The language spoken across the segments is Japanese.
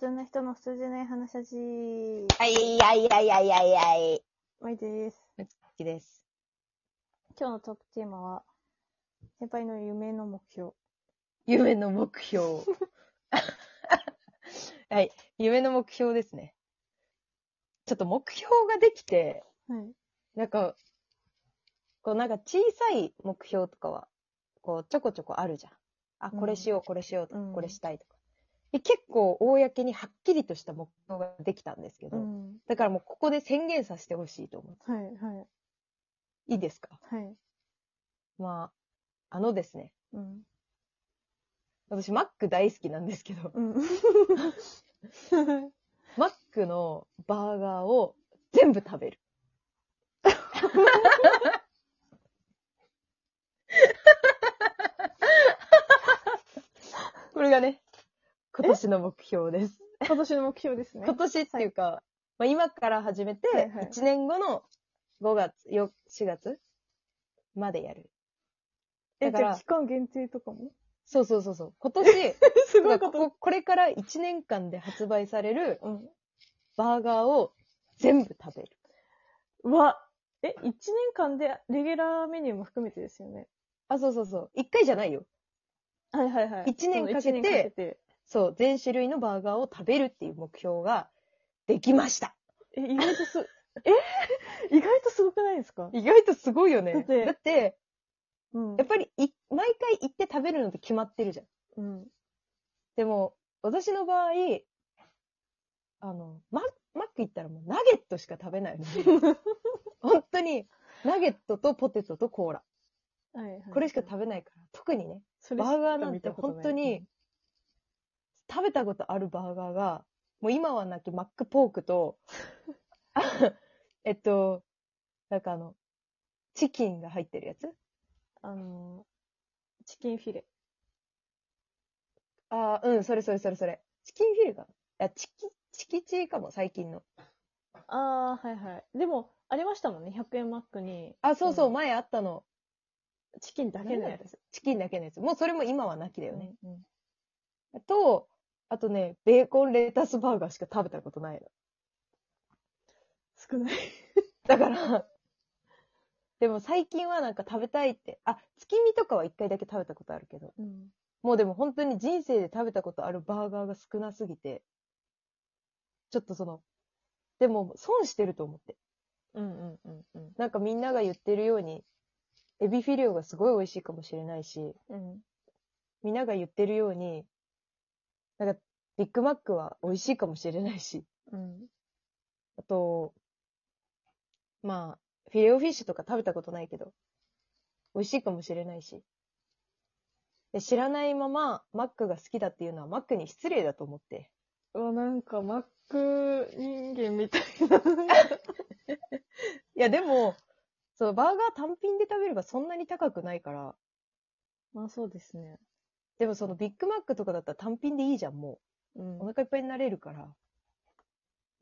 通な人の普通じゃない話し味。はい、はい、はい、はい、はい、はい。まいです。好きです。今日のトークテーマは、先輩の夢の目標。夢の目標。はい、夢の目標ですね。ちょっと目標ができて、はい。なんか、こうなんか小さい目標とかは、こうちょこちょこあるじゃん。あ、これしよう、これしようとか、うんこれしたいとか。で結構、公にはっきりとした目標ができたんですけど、うん。だからもうここで宣言させてほしいと思う。はい、はい、いいですか？はい。まあ、あのですね、うん。私、マック大好きなんですけど、うん。マックのバーガーを全部食べる。これがね、今年の目標です。今年の目標ですね。今年っていうか、まあ、今から始めてはいはい、1年後の5月、よ4月までやる。え、だからじゃあ期間限定とかも？そうそうそうそう。今年、すだ からこここれから1年間で発売されるうん。バーガーを全部食べる。うわ、え、1年間でレギュラーメニューも含めてですよね？あ、そうそうそう。1回じゃないよ。はいはいはい。一年かけてその一年かけて。そう、全種類のバーガーを食べるっていう目標ができました。え、意外とす、え？意外とすごくないですか？意外とすごいよね。だってだって、うんやっぱりい、毎回行って食べるのって決まってるじゃん。うん。でも、私の場合、あの、ママック行ったらもうナゲットしか食べないので、本当に、ナゲットとポテトとコーラ。はいはい。これしか食べないから。特にね、バーガーなんて本当に、食べたことあるバーガーが、もう今はなきマックポークと、あ えっと、なんかあの、チキンが入ってるやつ？あの、チキンフィレ。ああ、うん、それそれそれそれ。チキンフィレかな？いや、チキ、チキチーかも、最近の。ああ、はいはい。でも、ありましたもんね、100円マックに。あ、そうそう、うん前あったの。チキンだけのやつ。チキンだけのやつ。もうそれも今はなきだよね。うんうんあと、あとね、ベーコンレタスバーガーしか食べたことないの。少ない。だから、でも最近はなんか食べたいって、あ、月見とかは一回だけ食べたことあるけど、うん。もうでも本当に人生で食べたことあるバーガーが少なすぎて、ちょっとその、でも損してると思って。うんうんうんうん。なんかみんなが言ってるように、エビフィレオがすごい美味しいかもしれないし、うん。みんなが言ってるように、なんかビッグマックは美味しいかもしれないし、うん。あと、まあ、フィレオフィッシュとか食べたことないけど、美味しいかもしれないし。で知らないままマックが好きだっていうのはマックに失礼だと思って。うわ、なんか、マック人間みたいな。いやでも、そう、バーガー単品で食べればそんなに高くないから、まあそうですね。でもそのビッグマックとかだったら単品でいいじゃん、もうんう。お。腹いっぱいになれるから。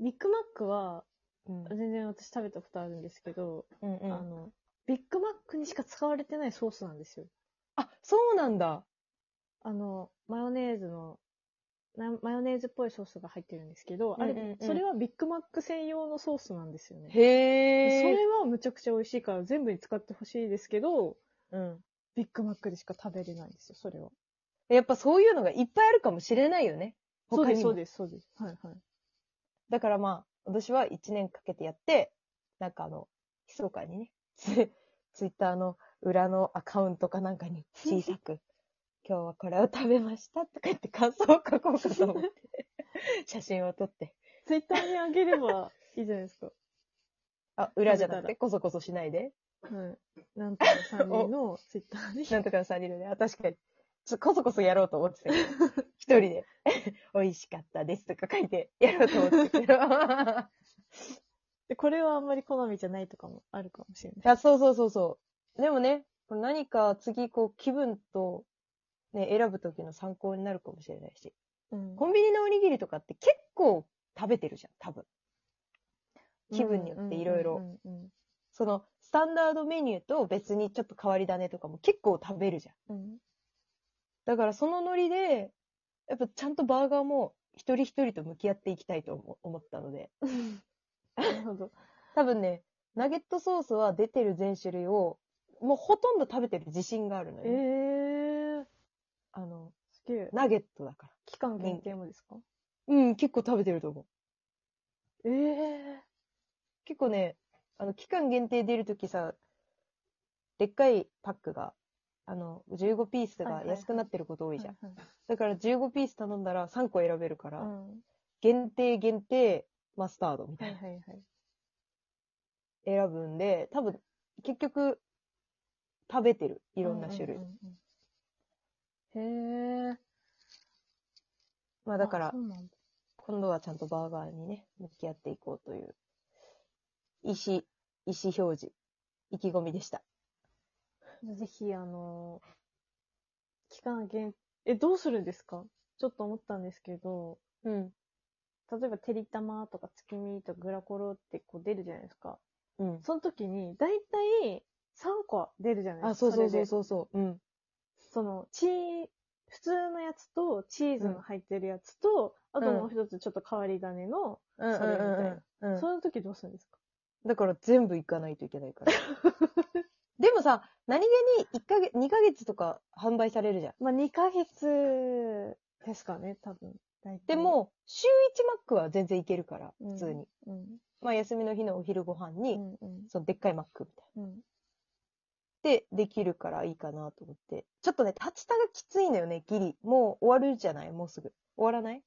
ビッグマックは、うん。全然私食べたことあるんですけど、うんうんあの、ビッグマックにしか使われてないソースなんですよ。あ、そうなんだ。あの、マヨネーズの、なマヨネーズっぽいソースが入ってるんですけど、あれ、うんうんうんそれはビッグマック専用のソースなんですよね。へえ。それはむちゃくちゃ美味しいから全部に使ってほしいですけど、うん。ビッグマックでしか食べれないんですよ、それは。やっぱそういうのがいっぱいあるかもしれないよね。そうです、他にもそうです、そうです。はいはい。だからまあ、私は1年かけてやって、なんかあの、密かにね、ツ ツイッターの裏のアカウントかなんかに 小さく、今日はこれを食べましたとか言って感想を書こうかと思って、写真を撮って。ツイッターにあげればいいじゃないですか。あ、裏じゃなくて、こそこそしないで。はい。なんとか3人のツイッターに。なんとかの3人でね、あ、確かに。ちょこそこそやろうと思ってたけど、一人で、美味しかったですとか書いてやろうと思ってたけど。で、これはあんまり好みじゃないとかもあるかもしれない。いや、そうそうそうそう。でもね、何か次、こう、気分と、ね、選ぶ時の参考になるかもしれないし。うんコンビニのおにぎりとかって結構食べてるじゃん、多分。気分によっていろいろ。その、スタンダードメニューと別にちょっと変わり種とかも結構食べるじゃん。うんだからそのノリで、やっぱちゃんとバーガーも一一人一人と向き合っていきたいと思思ったので、なるほど。多分ね、ナゲットソースは出てる全種類を、もうほとんど食べてる自信があるのえよ、ー、あの、すげえ。ナゲットだから。期間限定もですか？うん、結構食べてると思う。ええ結構ね、あの、期間限定出るときさ、でっかいパックが、あの、15ピースがはいはいはい安くなってること多いじゃん。はいだから15ピース頼んだら3個選べるから、はいうん限定限定マスタードみたはいいな、はいはい。選ぶんで、多分、結局、食べてる。いろんな種類。うんうんうんうん。へえ。まあだから今度はちゃんとバーガーにね、向き合っていこうという、意思、意思表示、意気込みでした。ぜひ、あの、期間限、え、どうするんですか？ちょっと思ったんですけど、うん。例えば、てりたまとか月見とかグラコロってこう出るじゃないですか。うん。その時に、だいたい3個出るじゃないであ、すか。そうそうそうう。そうそう。うん。その、チー、普通のやつと、チーズの入ってるやつと、あともう一つちょっと変わり種の、うんそれみたいなうんうんその時どうするんですか？だから全部行かないといけないから。でもさ、何気に1ヶ月、2ヶ月とか販売されるじゃん。まあ、2ヶ月ですかね、多分。大体で、も、週1マックは全然いけるから、うん普通に。うん。まあ休みの日のお昼ご飯うに、んうんそのでっかいマックみたいな。うん。で、できるからいいかなと思って。ちょっとね、立ちたがきついのよね、ギリ。もう終わるじゃないもうすぐ。終わらない？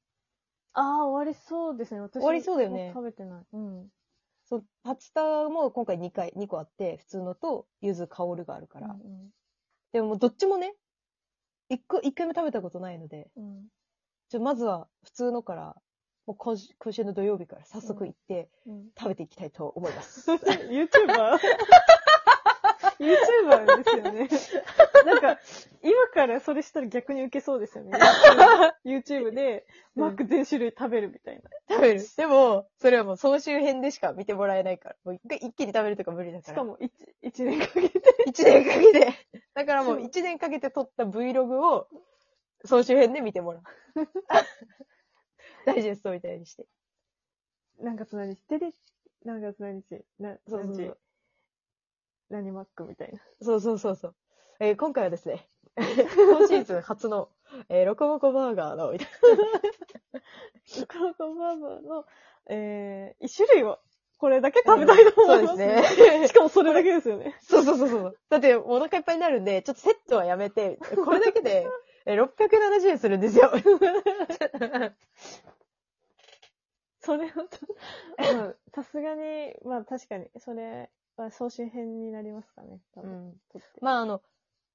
ああ、終わりそうですね。私終わりそうだよねも食べてない。うん。そう、立ちたも今回2回、2個あって、普通のと、ゆず香るがあるから。うんでももうどっちもね、一個、一回も食べたことないので、うん。ちょ、まずは普通のから、もう今週今週の土曜日から早速行ってうん。食べていきたいと思います。YouTuber?YouTuber ですよね。なんか、今からそれしたら逆に受けそうですよね。YouTube, で、マック全種類食べるみたいな。食べる。でも、それはもう総集編でしか見てもらえないから。もう一回一気に食べるとか無理だから。しかも、一一年かけて。一年かけて。だからもう一年かけて撮った Vlog を総集編で見てもらう。ダイジェストみたいにして。なんかつ何日、テレ、なんかつ何日、な、そうそうそう何日、何マックみたいな。そうそうそうそう。えー今回はですね、今シーズン初の、えーロコモコバーガーの、みたいカラコバーバーの、えー、一種類を、これだけ食べたいと思います、そうですね。しかもそれだけですよね。そうそうそうそう。だってお腹いっぱいになるんで、ちょっとセットはやめて、これだけで、えー670円するんですよ。それをさすがに、まあ確かに、それは総集編になりますかね。多分うん。まああの、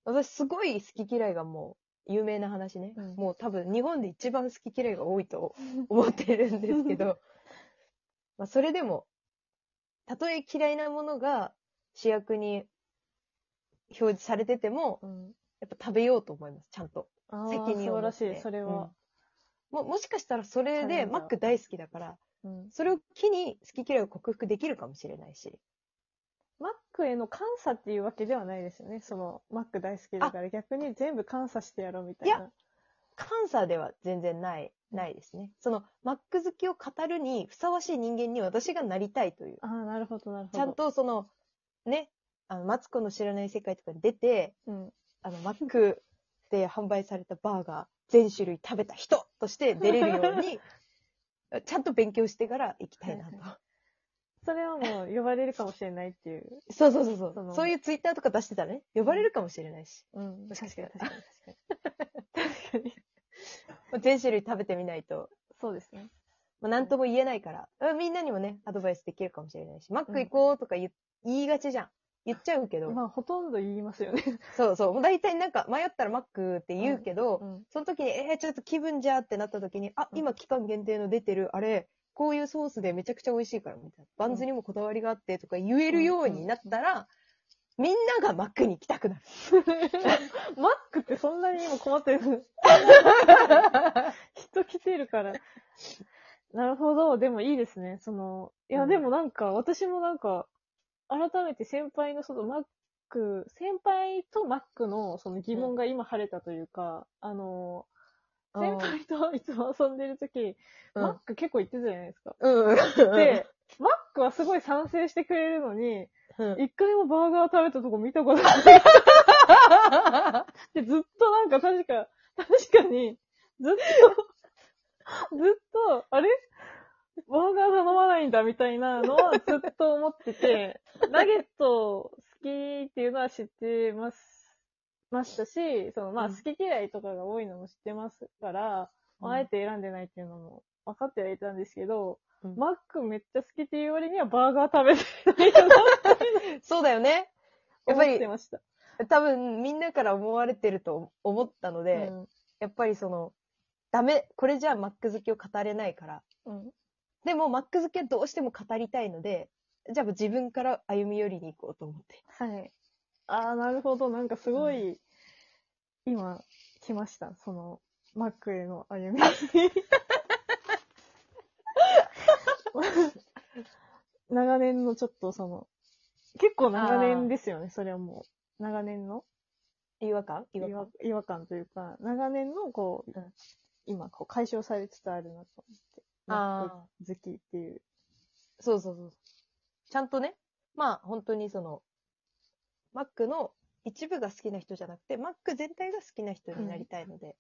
私すごい好き嫌いがもう有名な話ね。うんもう多分日本で一番好き嫌いが多いと 思ってるんですけど、まあそれでも、たとえ嫌いなものが主役に表示されてても、うん。やっぱ食べようと思います、ちゃんと。責任を持って。素晴らしい、それは。うんももしかしたらそれでマック大好きだから、うん。それを機に好き嫌いを克服できるかもしれないし。マックへの感謝っていうわけではないですよね。その、マック大好きだから逆に全部感謝してやろうみたいな。い感謝では全然ない、ないですね。その、マック好きを語るにふさわしい人間に私がなりたいという。ああ、なるほど、なるほど。ちゃん、とその、ね、あの、マツコの知らない世界とかに出て、うん。あの、マックで販売されたバーガー全種類食べた人として出れるように、ちゃんと勉強してから行きたいなと。はいそれはもう呼ばれるかもしれないっていう。そうそうそうそうそのそういうツイッターとか出してたらね、呼ばれるかもしれないし。うん。確かに、確かに、確かに。確かに。全種類食べてみないと、そうですね。まあ、なんとも言えないから、うんみんなにもね、アドバイスできるかもしれないし、マック行こうとか言,、言いがちじゃん。言っちゃうけど、まあ、ほとんど言いますよね。そうそう、もう大体なんか迷ったらマックって言うけど、うん。その時に、えー、ちょっと気分じゃってなった時に、あ、うん今期間限定の出てる、あれ、こういうソースでめちゃくちゃ美味しいから、みたいな。バンズにもこだわりがあってとか言えるようになったら、みんながマックに行きたくなる。マックってそんなに今困ってる 人来てるから。なるほど。でもいいですね。その、いうや、んでもなんか、私もなんか、改めて先輩のそのマック、先輩とマックのその疑問が今晴れたというか、あの、先輩といつも遊んでるとき、うんマック結構行ってたじゃないですか。うん。で、マックはすごい賛成してくれるのに、うん、一回もバーガー食べたとこ見たことない。で、ずっとなんか確か、確かに、ずっと、ずっと、あれ？バーガー頼まないんだみたいなのはずっと思ってて、ナゲット好きっていうのは知ってます、ましたし、そのまあうん好き嫌いとかが多いのも知ってますから、うんあえて選んでないっていうのも分かってはいたんですけど、うんマックめっちゃ好きっていう割にはバーガー食べてないかなってそうだよね。やっ思ぱり、ってました。多分みんなから思われてると思ったので、うんやっぱりその、ダメ、これじゃあマック好きを語れないから。うんでもマック好きはどうしても語りたいので、じゃあ自分から歩み寄りに行こうと思って。はい。ああ、なるほど。なんかすごい、今、来ました。その、マックへの歩み。長年のちょっとその、結構長年ですよね、それはもう。長年の？違和感？違違和。違和感というか、長年のこう、うん今こう解消されつつあるなと思って。マック好きっていう。そうそうそう。ちゃんとね、まあ本当にその、マックの一部が好きな人じゃなくて、マック全体が好きな人になりたいので、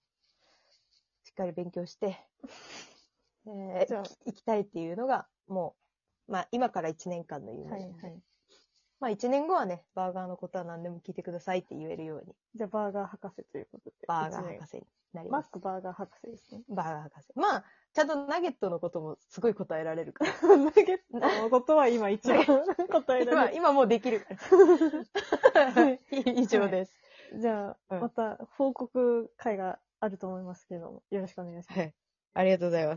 しっかり勉強して、えーじゃあ。行きたいっていうのが、もう、まあ今から1年間の夢はないので、はい。まあ1年後はね、バーガーのことは何でも聞いてくださいって言えるように、じゃあ、バーガー博士ということで。バーガー博士になりマッ。クバーガー博士ですね。バーガー博士。まあ、ちゃんとナゲットのこともすごい答えられるから。ナゲットのことは今一番 答えら今、れる。今もうできるから。はい 以上です。じゃあ、うんまた報告会があると思いますけども、よろしくお願いします。はい。ありがとうございます。